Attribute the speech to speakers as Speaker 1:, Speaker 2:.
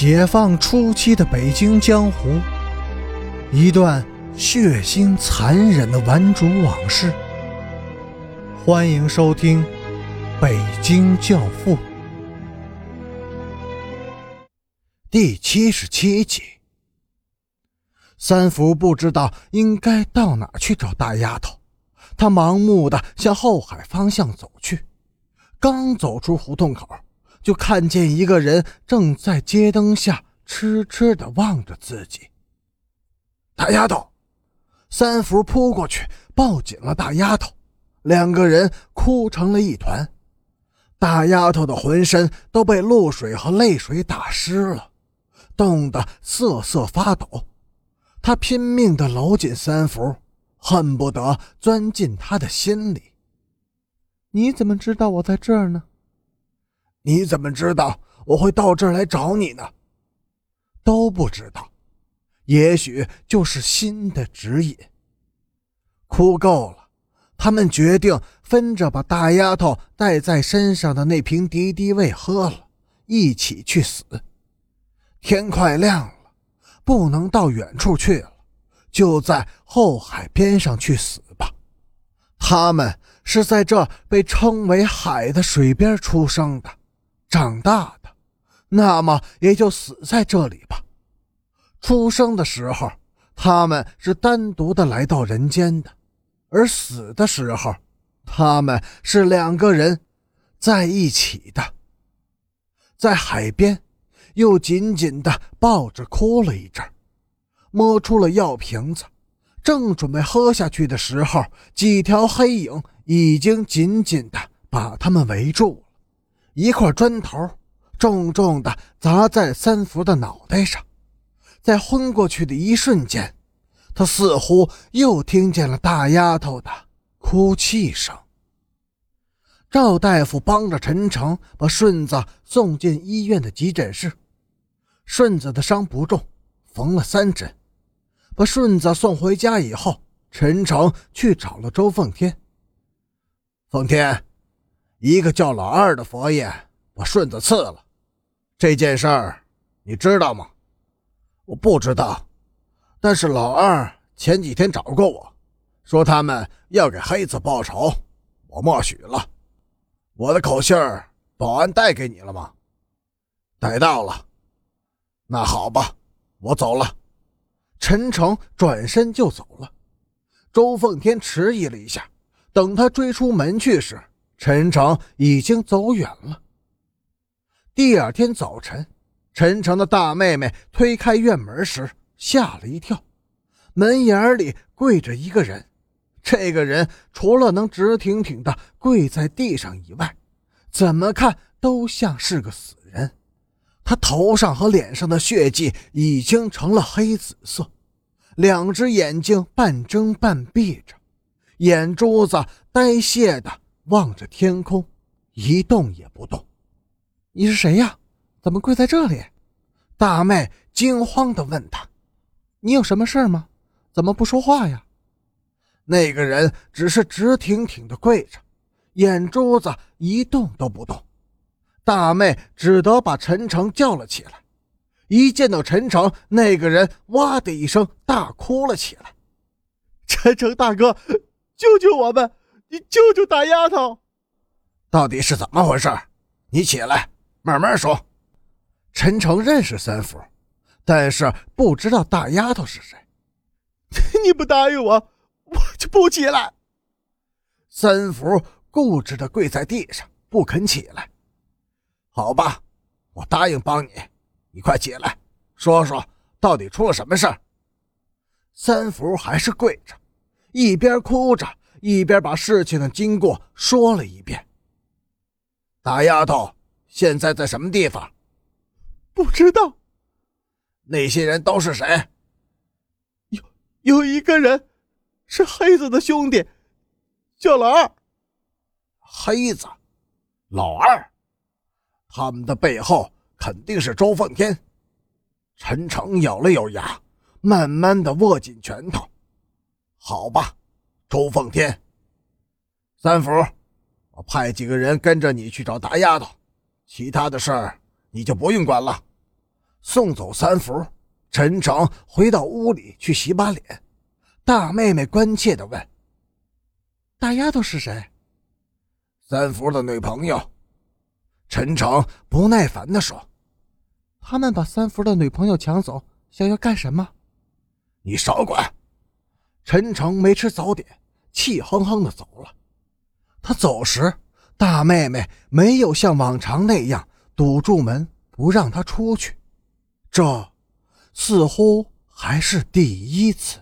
Speaker 1: 解放初期的北京江湖，一段血腥残忍的顽主往事。欢迎收听《北京教父》第七十七集。三福不知道应该到哪去找大丫头，他盲目的向后海方向走去，刚走出胡同口。就看见一个人正在街灯下痴痴的望着自己。大丫头，三福扑过去抱紧了大丫头，两个人哭成了一团。大丫头的浑身都被露水和泪水打湿了，冻得瑟瑟发抖。她拼命的搂紧三福，恨不得钻进他的心里。你怎么知道我在这儿呢？你怎么知道我会到这儿来找你呢？都不知道，也许就是心的指引。哭够了，他们决定分着把大丫头带在身上的那瓶敌敌畏喝了，一起去死。天快亮了，不能到远处去了，就在后海边上去死吧。他们是在这被称为海的水边出生的。长大的，那么也就死在这里吧。出生的时候，他们是单独的来到人间的；而死的时候，他们是两个人在一起的。在海边，又紧紧的抱着哭了一阵，摸出了药瓶子，正准备喝下去的时候，几条黑影已经紧紧的把他们围住了。一块砖头重重的砸在三福的脑袋上，在昏过去的一瞬间，他似乎又听见了大丫头的哭泣声。赵大夫帮着陈诚把顺子送进医院的急诊室。顺子的伤不重，缝了三针。把顺子送回家以后，陈诚去找了周凤天。凤天。一个叫老二的佛爷把顺子刺了，这件事儿你知道吗？
Speaker 2: 我不知道，但是老二前几天找过我，说他们要给黑子报仇，我默许了。我的口信儿，保安带给你了吗？
Speaker 1: 带到了。
Speaker 2: 那好吧，我走了。
Speaker 1: 陈诚转身就走了。周凤天迟疑了一下，等他追出门去时。陈诚已经走远了。第二天早晨，陈诚的大妹妹推开院门时吓了一跳，门眼里跪着一个人。这个人除了能直挺挺的跪在地上以外，怎么看都像是个死人。他头上和脸上的血迹已经成了黑紫色，两只眼睛半睁半闭着，眼珠子呆泄的。望着天空，一动也不动。你是谁呀？怎么跪在这里？大妹惊慌地问他：“你有什么事吗？怎么不说话呀？”那个人只是直挺挺地跪着，眼珠子一动都不动。大妹只得把陈诚叫了起来。一见到陈诚，那个人哇的一声大哭了起来：“
Speaker 3: 陈诚大哥，救救我们！”你救救大丫头！
Speaker 2: 到底是怎么回事？你起来，慢慢说。
Speaker 1: 陈诚认识三福，但是不知道大丫头是谁。
Speaker 3: 你不答应我，我就不起来。
Speaker 1: 三福固执的跪在地上，不肯起来。
Speaker 2: 好吧，我答应帮你。你快起来，说说到底出了什么事儿。
Speaker 1: 三福还是跪着，一边哭着。一边把事情的经过说了一遍。
Speaker 2: 大丫头现在在什么地方？
Speaker 3: 不知道。
Speaker 2: 那些人都是谁？
Speaker 3: 有有一个人是黑子的兄弟，叫老二。
Speaker 2: 黑子，老二，他们的背后肯定是周奉天。陈诚咬了咬牙，慢慢的握紧拳头。好吧。周凤天，三福，我派几个人跟着你去找大丫头，其他的事儿你就不用管了。送走三福，陈诚回到屋里去洗把脸。大妹妹关切地问：“
Speaker 1: 大丫头是谁？”
Speaker 2: 三福的女朋友。陈诚不耐烦地说：“
Speaker 1: 他们把三福的女朋友抢走，想要干什么？”
Speaker 2: 你少管！陈诚没吃早点，气哼哼的走了。他走时，大妹妹没有像往常那样堵住门不让他出去，这似乎还是第一次。